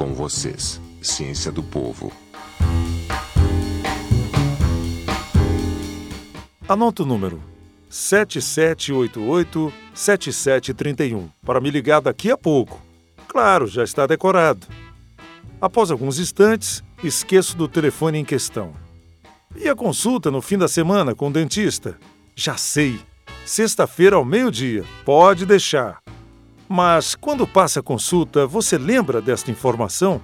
Com vocês, Ciência do Povo. Anota o número 7788-7731 para me ligar daqui a pouco. Claro, já está decorado. Após alguns instantes, esqueço do telefone em questão. E a consulta no fim da semana com o dentista? Já sei. Sexta-feira ao meio-dia. Pode deixar. Mas quando passa a consulta, você lembra desta informação?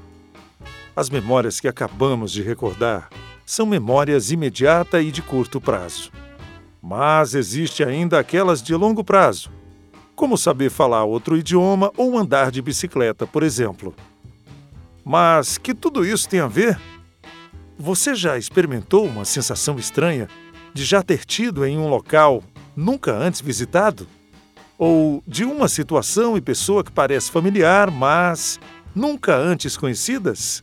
As memórias que acabamos de recordar são memórias imediata e de curto prazo. Mas existe ainda aquelas de longo prazo, como saber falar outro idioma ou andar de bicicleta, por exemplo. Mas que tudo isso tem a ver? Você já experimentou uma sensação estranha de já ter tido em um local nunca antes visitado? Ou de uma situação e pessoa que parece familiar, mas nunca antes conhecidas?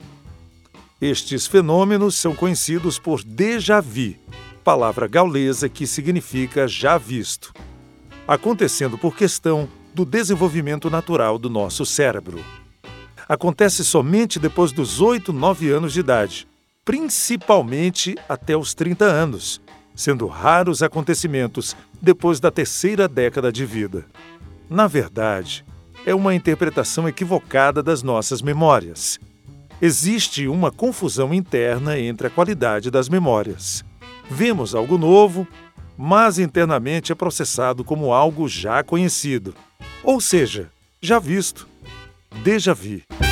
Estes fenômenos são conhecidos por déjà vu, palavra gaulesa que significa já visto, acontecendo por questão do desenvolvimento natural do nosso cérebro. Acontece somente depois dos 8, 9 anos de idade, principalmente até os 30 anos, sendo raros acontecimentos depois da terceira década de vida. Na verdade, é uma interpretação equivocada das nossas memórias. Existe uma confusão interna entre a qualidade das memórias. Vemos algo novo, mas internamente é processado como algo já conhecido, ou seja, já visto. Déjà vu.